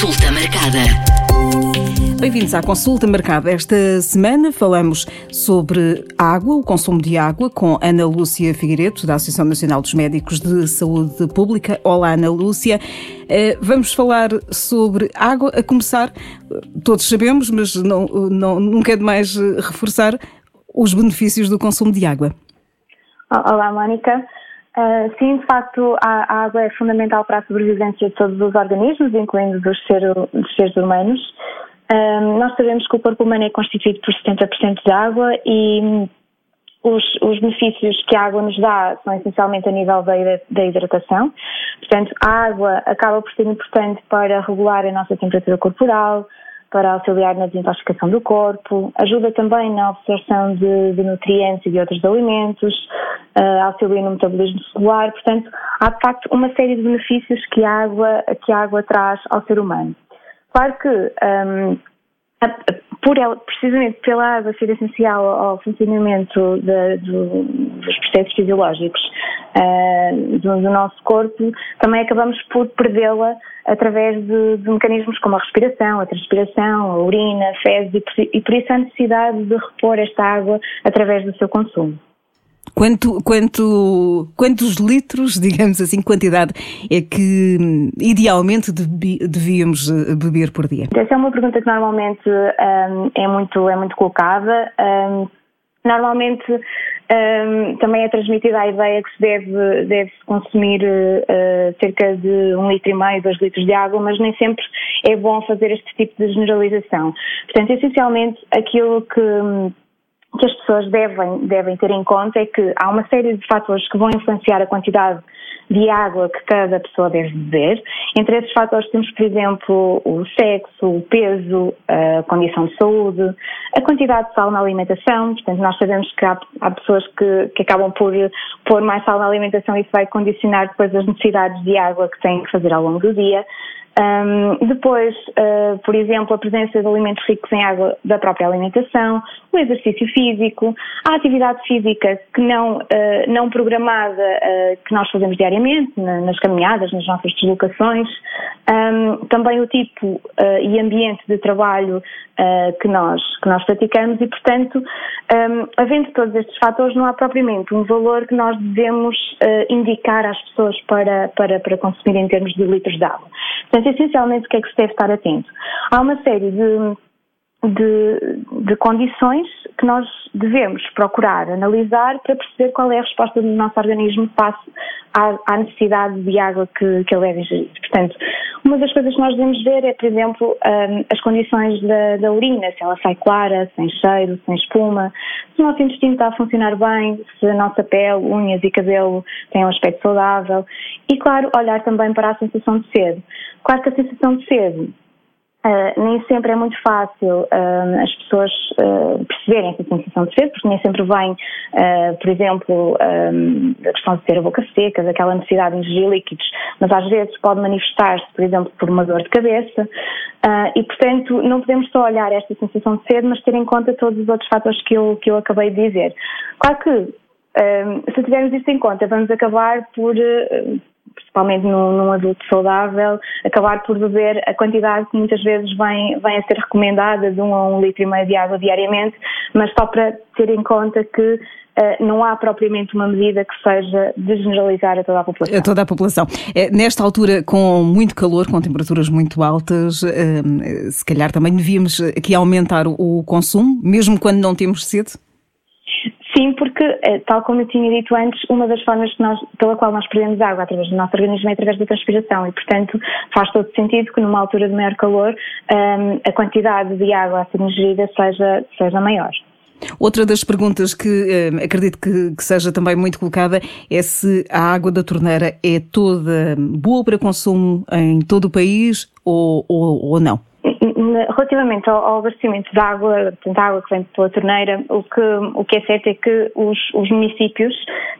Consulta marcada. Bem-vindos à consulta marcada. Esta semana falamos sobre água, o consumo de água, com Ana Lúcia Figueiredo, da Associação Nacional dos Médicos de Saúde Pública. Olá, Ana Lúcia. Eh, vamos falar sobre água, a começar, todos sabemos, mas não, não, nunca é demais reforçar os benefícios do consumo de água. Olá, Mónica. Uh, sim, de facto, a, a, água é fundamental para a sobrevivência de todos os organismos, incluindo dos, ser, dos seres humanos. Uh, nós sabemos que o corpo humano é constituído por 70% de água e os, os, benefícios que a água nos dá são essencialmente a nível da, da hidratação. Portanto, a água acaba por ser importante para regular a nossa temperatura corporal, para auxiliar na desintoxicação do corpo, ajuda também na absorção de, de nutrientes e de outros alimentos, uh, auxilia no metabolismo celular, portanto, há de facto uma série de benefícios que a água, que a água traz ao ser humano. Claro que um, por ela, precisamente pela água ser essencial ao funcionamento de, do, dos processos fisiológicos uh, do, do, nosso corpo, também acabamos por perdê-la através de, de, mecanismos como a respiração, a transpiração, a urina, a fezes e por, e por isso a necessidade de repor esta água através do seu consumo. Quanto, quanto, quantos litros, digamos assim, quantidade é que idealmente devíamos eh, beber por dia? Essa é uma pergunta que normalmente um, é, muito, é muito colocada. Um, normalmente um, também é transmitida a ideia que se deve, deve -se consumir uh, cerca de um litro e meio, dois litros de água, mas nem sempre é bom fazer este tipo de generalização. Portanto, essencialmente, aquilo que que as pessoas devem, devem ter em conta é que há uma série de fatores que vão influenciar a quantidade de água que cada pessoa deve beber. Entre esses fatores temos, por exemplo, o sexo, o peso, a condição de saúde, a quantidade de sal na alimentação. Portanto, nós sabemos que há, há pessoas que, que acabam por pôr mais sal na alimentação e isso vai condicionar depois as necessidades de água que têm que fazer ao longo do dia. Um, depois, uh, por exemplo, a presença de alimentos ricos em água da própria alimentação, o exercício físico, a atividade física que não, uh, não programada uh, que nós fazemos diariamente, na, nas caminhadas, nas nossas deslocações, um, também o tipo e ambiente de trabalho que, nós, que nós praticamos e, portanto, um, havendo todos estes fatores, não há propriamente um valor que nós devemos indicar às pessoas para, para, para consumir em termos de litros de água. Portanto, essencialmente, o que é que se deve estar atento? Há uma série de, de, de, condições que nós devemos procurar analisar para perceber qual é a resposta do nosso organismo face à, à necessidade de água que, que ele deve ingerir. Portanto, uma das coisas que nós devemos ver é, por exemplo, as condições da, da, urina, se ela sai clara, sem cheiro, sem espuma, se o nosso intestino está a funcionar bem, se a nossa pele, unhas e cabelo têm um aspecto saudável e, claro, olhar também para a sensação de sede. Claro que a sensação de sede Uh, nem sempre é muito fácil uh, as pessoas uh, perceberem essa sensação de sede, porque nem sempre vem, por exemplo, a questão de ter a boca seca, daquela necessidade de ingerir líquidos, mas às vezes pode manifestar-se, por exemplo, por uma dor de cabeça, e portanto não podemos só olhar esta sensação de sede, mas ter em conta todos os outros fatores que eu, que eu acabei de dizer. Claro que se tivermos isso em conta, vamos acabar por, principalmente num, num, adulto saudável, acabar por beber a quantidade que muitas vezes vem, vem a ser recomendada de um a um litro e meio de água diariamente, mas só para ter em conta que uh, não há propriamente uma medida que seja de generalizar a toda a população. A toda a população. É, nesta altura, com muito calor, com temperaturas muito altas, uh, se calhar também devíamos aqui aumentar o consumo, mesmo quando não temos sede? Sim, porque, eh, tal como eu tinha dito antes, uma das formas nós, pela qual nós perdemos água através do nosso organismo é através da transpiração e, portanto, faz todo sentido que numa altura de maior calor ehm, a quantidade de água a ser ingerida seja, seja maior. Outra das perguntas que eh, acredito que, que, seja também muito colocada é se a água da torneira é toda boa para consumo em todo o país ou, ou, ou não. Relativamente ao, ao, abastecimento de água, portanto, a água que vem pela torneira, o que, o que é certo é que os, os municípios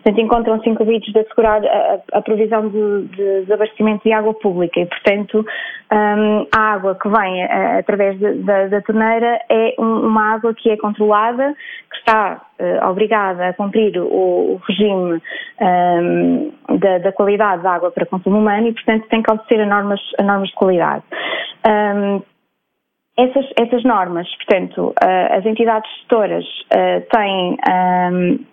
encontram-se incumbidos de assegurar a, a provisão de, de, de, abastecimento de água pública e, portanto, um, a água que vem a, através de, da, da, torneira é um, uma água que é controlada, que está uh, obrigada a cumprir o, o regime um, da, da, qualidade da água para consumo humano e, portanto, tem que obedecer a normas, a normas de qualidade. Um, essas, essas normas, portanto, uh, as entidades gestoras uh, têm um,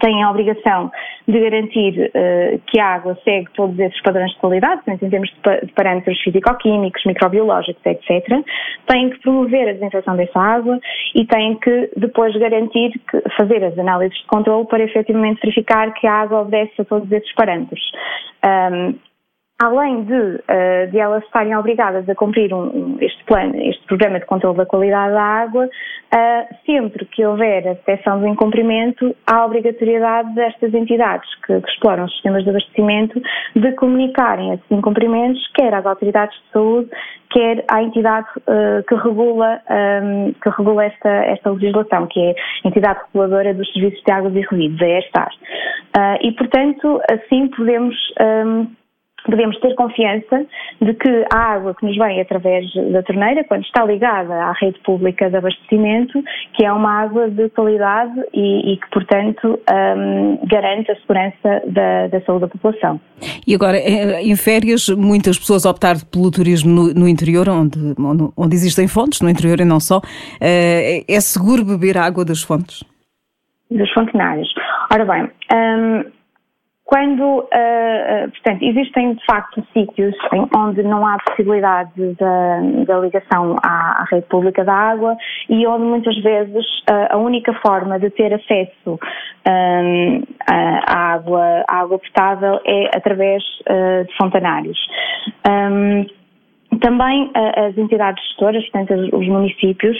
têm a obrigação de garantir uh, que a água segue todos esses padrões de qualidade, em termos de, parâmetros físico-químicos, microbiológicos, etc., têm que promover a desinfecção dessa água e têm que depois garantir que fazer as análises de controle para efetivamente verificar que a água obedece a todos esses parâmetros. Além de, uh, de elas estarem obrigadas a cumprir um, este plano, este programa de controle da qualidade da água, uh, sempre que houver a detecção do incumprimento, há obrigatoriedade destas entidades que, que, exploram os sistemas de abastecimento de comunicarem esses incumprimentos, quer às autoridades de saúde, quer à entidade uh, que regula, um, que regula esta, esta legislação, que é a entidade reguladora dos serviços de águas e resíduos, a ESTAR. e, portanto, assim podemos um, devemos ter confiança de que a água que nos vem através da torneira, quando está ligada à rede pública de abastecimento, que é uma água de qualidade e, e que, portanto, um, garante a segurança da, da, saúde da população. E agora, eh, em férias, muitas pessoas optaram pelo turismo no, no interior, onde, onde, existem fontes, no interior e não só. Eh, é seguro beber água das fontes? Dos fontenários. Ora bem, um, quando, uh, portanto, existem de facto sítios onde não há possibilidade da, da ligação à, à, rede pública da água e onde muitas vezes uh, a única forma de ter acesso um, à, água, à água potável é através uh, de fontanários. Um, também as entidades gestoras, portanto os municípios,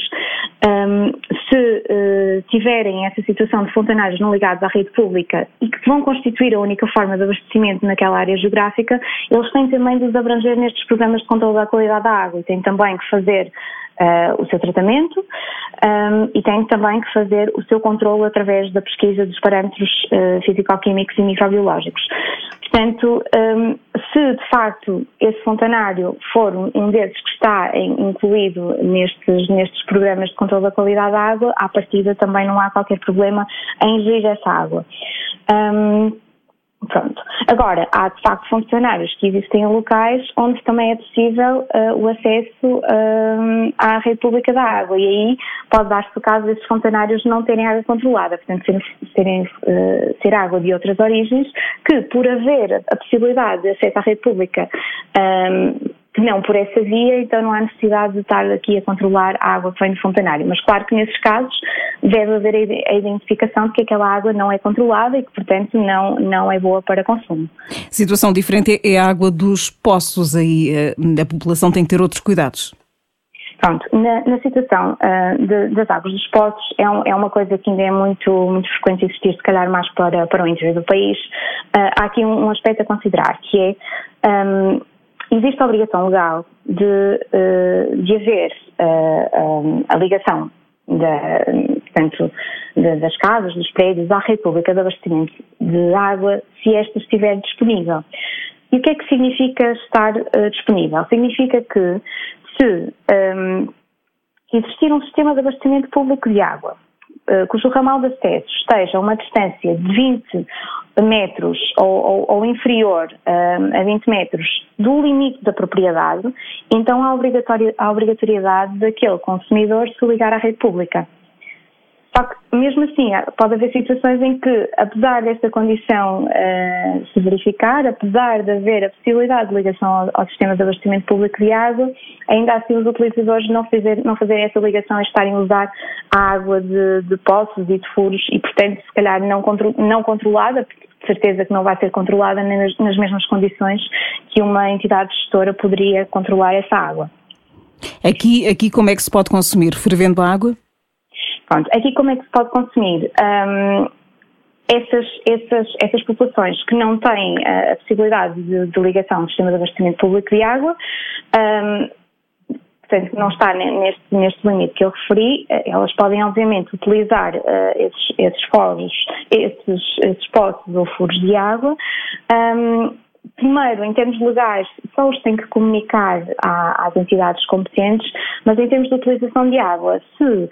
um, se uh, tiverem essa situação de fontanários não ligados à rede pública e que vão constituir a única forma de abastecimento naquela área geográfica, eles têm também de os abranger nestes programas de controle da qualidade da água e têm também que fazer uh, o seu tratamento um, e tem também que fazer o seu controle através da pesquisa dos parâmetros uh, físico-químicos e microbiológicos. Portanto, um, se de facto esse fontanário for um desses que está incluído nestes, nestes programas de controle da qualidade da água, à partida também não há qualquer problema em ingerir essa água. Um, Pronto. Agora, há de facto funcionários que existem em locais onde também é possível uh, o acesso uh, à rede pública da água e aí pode dar-se o caso desses funcionários não terem água controlada, portanto serem, serem uh, ser água de outras origens que por haver a possibilidade de acesso à rede pública um, que não por essa via, então não há necessidade de estar aqui a controlar a água que vem do fontanário. Mas claro que nesses casos deve haver a identificação de que aquela água não é controlada e que, portanto, não, não é boa para consumo. Situação diferente é a água dos poços, aí eh, a população tem que ter outros cuidados. Pronto, na, na situação uh, de, das águas dos poços é, um, é, uma coisa que ainda é muito, muito frequente existir, se calhar mais para, para o interior do país. Uh, há aqui um, um, aspecto a considerar, que é um, existe a obrigação legal de, uh, de haver uh, a ligação da, portanto, das casas, dos prédios à República de Abastecimento de Água, se esta estiver disponível. E o que é que significa estar uh, disponível? Significa que se um, existir um sistema de abastecimento público de água, cujo ramal de acesso esteja a uma distância de 20 metros ou, ou, ou inferior um, a 20 metros do limite da propriedade, então há, a obrigatoriedade daquele consumidor se ligar à rede pública. Só que, mesmo assim, pode haver situações em que, apesar desta condição uh, se verificar, apesar de haver a possibilidade de ligação ao, ao, sistema de abastecimento público água, ainda assim os utilizadores não, fazer, não fazerem essa ligação e estarem a usar a água de, de poços e de furos e, portanto, se calhar não, contro, não controlada, de certeza que não vai ser controlada nas, nas mesmas condições que uma entidade gestora poderia controlar essa água. Aqui, aqui como é que se pode consumir? Fervendo a água? Pronto, aqui como é que se pode consumir? Um, essas, essas, essas populações que não têm a possibilidade de, de ligação ao sistema de abastecimento público de água, um, portanto, não está neste, neste limite que eu referi, eh, elas podem obviamente utilizar uh, esses, esses foros, esses, esses poços ou furos de água, um, primeiro, em termos legais, só os têm que comunicar às entidades competentes, mas em termos de utilização de água, se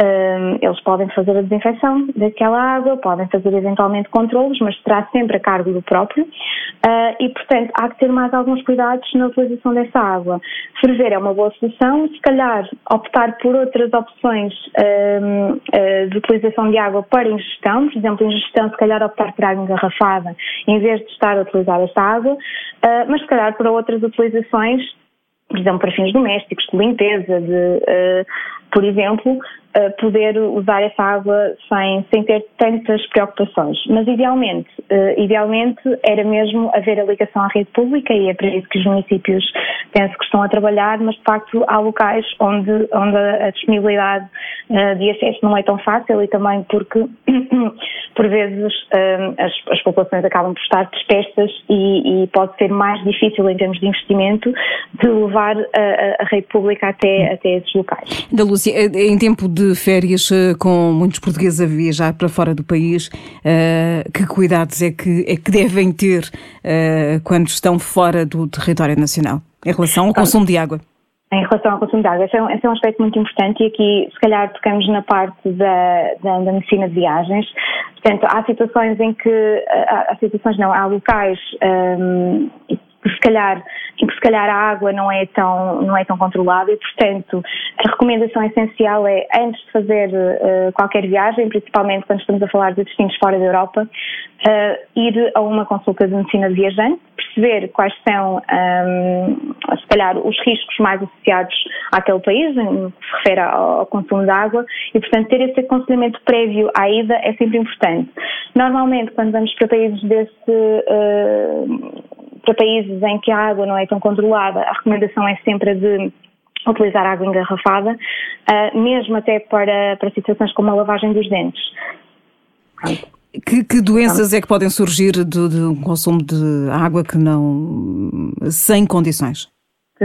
um, eles podem fazer a desinfecção daquela água, podem fazer eventualmente controlos, mas terá sempre a cargo do próprio uh, e, portanto, há que ter mais alguns cuidados na utilização dessa água. Ferver é uma boa solução, se calhar optar por outras opções um, uh, de utilização de água para ingestão, por exemplo, ingestão, se calhar optar por água engarrafada em vez de estar a utilizar essa água, uh, mas se calhar para outras utilizações por exemplo, para fins domésticos, de limpeza, de, uh, por exemplo, uh, poder usar essa água sem, sem ter tantas preocupações. Mas idealmente, uh, idealmente era mesmo haver a ligação à rede pública e é para isso que os municípios penso que estão a trabalhar, mas de facto há locais onde, onde a disponibilidade de acesso não é tão fácil e também porque por vezes as, as populações acabam por estar dispersas e, e, pode ser mais difícil em termos de investimento de levar a, a rede pública até, até esses locais. Da Lúcia, em tempo de férias, eh, com muitos portugueses a viajar para fora do país, eh, que cuidados é que, é que devem ter eh, quando estão fora do território nacional em relação ao consumo de água? Em relação ao consumo de água, esse é, um, esse é um aspecto muito importante e aqui, se calhar, tocamos na parte da, da, da medicina de viagens. Portanto, há situações em que, há, há situações não, há locais um, se calhar em que se calhar a água não é tão, não é tão controlada e, portanto, a recomendação essencial é, antes de fazer uh, qualquer viagem, principalmente quando estamos a falar de destinos fora da Europa, uh, ir a uma consulta de medicina de viajante, perceber quais são, um, ehm, se calhar, os riscos mais associados àquele país, no que se refere ao, ao consumo de água, e, portanto, ter esse aconselhamento prévio à ida é sempre importante. Normalmente, quando vamos para países desse. Uh, para países em que a água não é tão controlada, a recomendação é sempre de utilizar água engarrafada, uh, mesmo até para, para situações como a lavagem dos dentes. Que, que, doenças é que podem surgir de, de um consumo de água que não sem condições?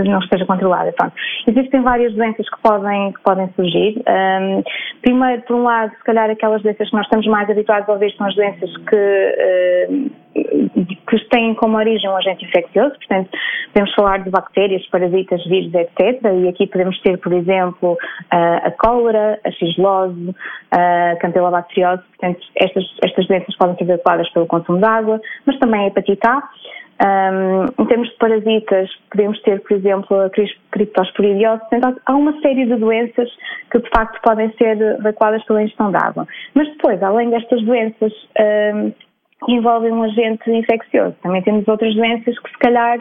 Que não esteja controlada. Pronto. Existem várias doenças que podem, que podem surgir. Um, primeiro, por um lado, se calhar aquelas doenças que nós estamos mais habituados a ouvir são as doenças que, que têm como origem um agente infeccioso, portanto, podemos falar de bactérias, parasitas, vírus, etc. E aqui podemos ter, por exemplo, a cólera, a xilose, a campylobacteriose, portanto, estas, estas doenças podem ser veiculadas pelo consumo de água, mas também a hepatite A. Um, em termos de parasitas, podemos ter, por exemplo, a criptosporidiose. Portanto, há uma série de doenças que, de facto, podem ser veiculadas pela ingestão de água. Mas depois, além destas doenças, um, envolvem um agente infeccioso. Também temos outras doenças que, se calhar,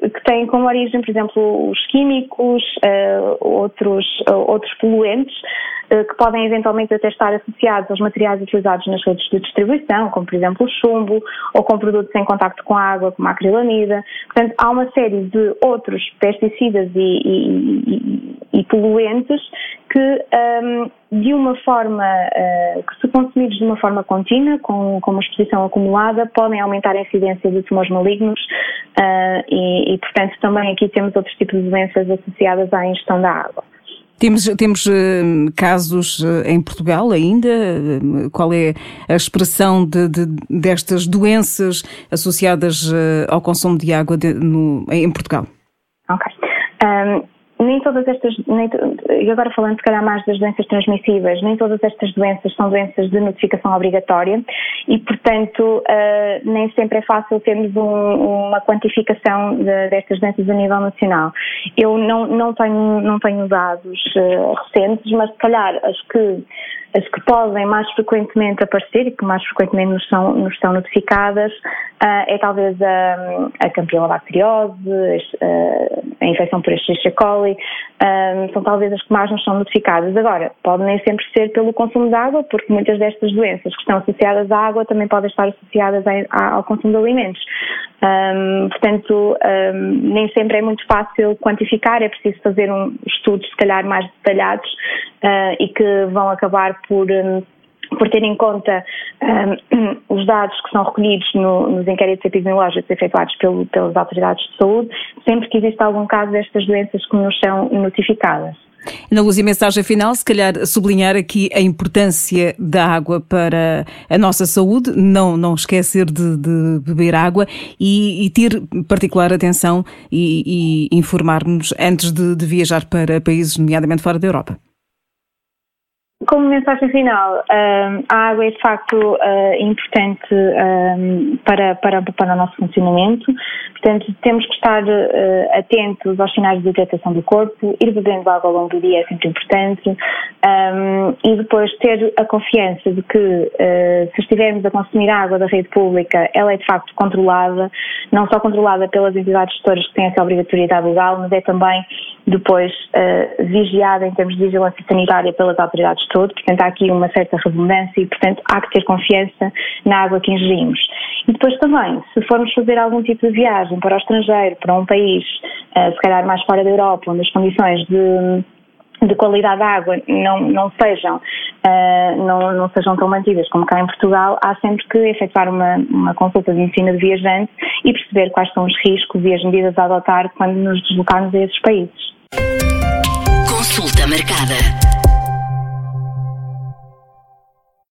que têm como origem, por exemplo, os químicos, uh, outros, outros poluentes, que podem eventualmente até estar associados aos materiais utilizados nas redes de distribuição, como por exemplo o chumbo, ou com produtos em contacto com a água, como a acrilamida. Portanto, há uma série de outros pesticidas e, e, e, e poluentes que, um, de uma forma, uh, que se consumidos de uma forma contínua, com, com uma exposição acumulada, podem aumentar a incidência de tumores malignos uh, e, e, portanto, também aqui temos outros tipos de doenças associadas à ingestão da água. Temos, temos uh, casos uh, em Portugal ainda? Qual é a expressão de, de, destas doenças associadas ao consumo de água de, no, em Portugal? Ok. Um, nem todas estas, nem, e agora falando se calhar mais das doenças transmissíveis, nem todas estas doenças são doenças de notificação obrigatória e, portanto, uh, nem sempre é fácil termos um, uma quantificação de, destas doenças a nível nacional. Eu não, não, tenho, não tenho dados uh, recentes, mas se calhar as que as que podem mais frequentemente aparecer e que mais frequentemente nos são, nos são notificadas uh, é talvez a, a campylobacteriose, uh, a infecção por Escherichia coli, um, são talvez as que mais nos são notificadas. Agora, pode nem sempre ser pelo consumo de água, porque muitas destas doenças que estão associadas à água também podem estar associadas a, ao consumo de alimentos. Um, portanto, um, nem sempre é muito fácil quantificar, é preciso fazer um estudos, se calhar, mais detalhados uh, e que vão acabar por. Por ter em conta um, os dados que são recolhidos no, nos inquéritos epidemiológicos efetuados pelo, pelas autoridades de saúde, sempre que existe algum caso destas doenças que nos são notificadas. Na Lúcia, mensagem final, se calhar sublinhar aqui a importância da água para a nossa saúde, não, não esquecer de, de beber água e, e, ter particular atenção e, e informar-nos antes de, de viajar para países, nomeadamente fora da Europa. Como mensagem final, a água é de facto uh, importante para, para, para o nosso funcionamento, portanto temos que estar uh, atentos aos sinais de hidratação do corpo, ir bebendo água ao longo do dia é sempre importante. E depois ter a confiança de que uh, se estivermos a consumir água da rede pública, ela é de facto controlada, não só controlada pelas entidades gestoras que têm essa obrigatoriedade legal, mas é também depois vigiada em termos de vigilância sanitária pelas autoridades todo, portanto há aqui uma certa redundância e, portanto, há que ter confiança na água que ingerimos. E depois também, se formos fazer algum tipo de viagem para o estrangeiro, para um país, eh, se calhar mais fora da Europa, onde as condições de de qualidade da água não, não sejam uh, não, não sejam tão mantidas como cá em Portugal, há sempre que efetuar uma, uma consulta de ensino de viajante e perceber quais são os riscos e as medidas a adotar quando nos deslocarmos a esses países. Consulta marcada.